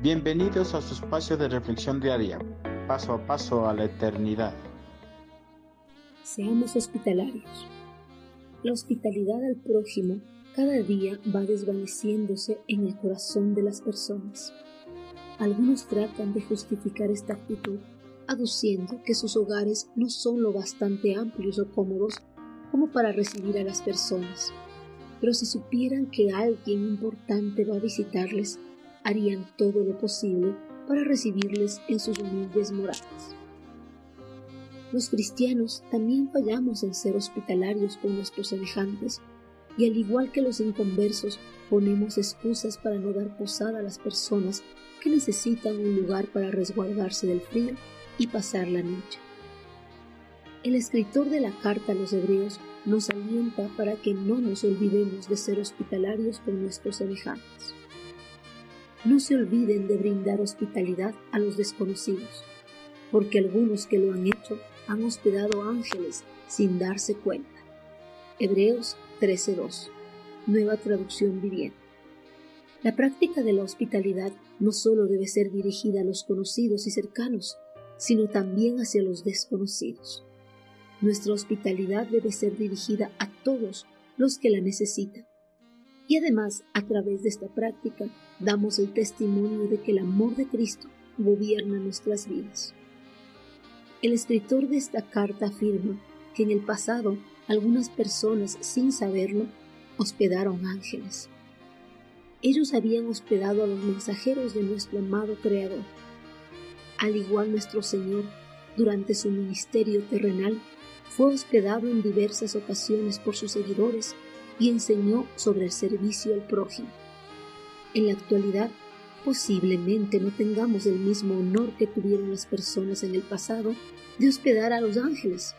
Bienvenidos a su espacio de reflexión diaria, paso a paso a la eternidad. Seamos hospitalarios. La hospitalidad al prójimo cada día va desvaneciéndose en el corazón de las personas. Algunos tratan de justificar esta actitud aduciendo que sus hogares no son lo bastante amplios o cómodos como para recibir a las personas. Pero si supieran que alguien importante va a visitarles, harían todo lo posible para recibirles en sus humildes moradas. Los cristianos también fallamos en ser hospitalarios con nuestros semejantes, y al igual que los inconversos, ponemos excusas para no dar posada a las personas que necesitan un lugar para resguardarse del frío y pasar la noche. El escritor de la carta a los hebreos nos alienta para que no nos olvidemos de ser hospitalarios con nuestros semejantes. No se olviden de brindar hospitalidad a los desconocidos, porque algunos que lo han hecho han hospedado ángeles sin darse cuenta. Hebreos 13.2, nueva traducción viviente. La práctica de la hospitalidad no solo debe ser dirigida a los conocidos y cercanos, sino también hacia los desconocidos. Nuestra hospitalidad debe ser dirigida a todos los que la necesitan. Y además, a través de esta práctica, damos el testimonio de que el amor de Cristo gobierna nuestras vidas. El escritor de esta carta afirma que en el pasado algunas personas, sin saberlo, hospedaron ángeles. Ellos habían hospedado a los mensajeros de nuestro amado Creador. Al igual nuestro Señor, durante su ministerio terrenal, fue hospedado en diversas ocasiones por sus seguidores y enseñó sobre el servicio al prójimo. En la actualidad, posiblemente no tengamos el mismo honor que tuvieron las personas en el pasado de hospedar a los ángeles,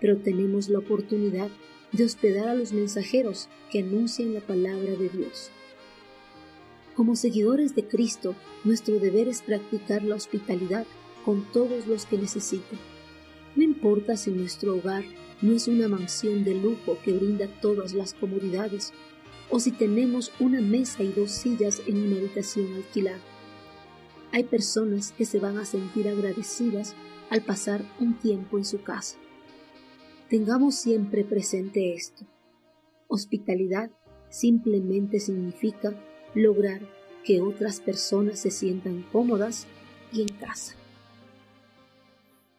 pero tenemos la oportunidad de hospedar a los mensajeros que anuncian la palabra de Dios. Como seguidores de Cristo, nuestro deber es practicar la hospitalidad con todos los que necesiten. No importa si nuestro hogar no es una mansión de lujo que brinda todas las comodidades, o si tenemos una mesa y dos sillas en una habitación alquilada. Hay personas que se van a sentir agradecidas al pasar un tiempo en su casa. Tengamos siempre presente esto. Hospitalidad simplemente significa lograr que otras personas se sientan cómodas y en casa.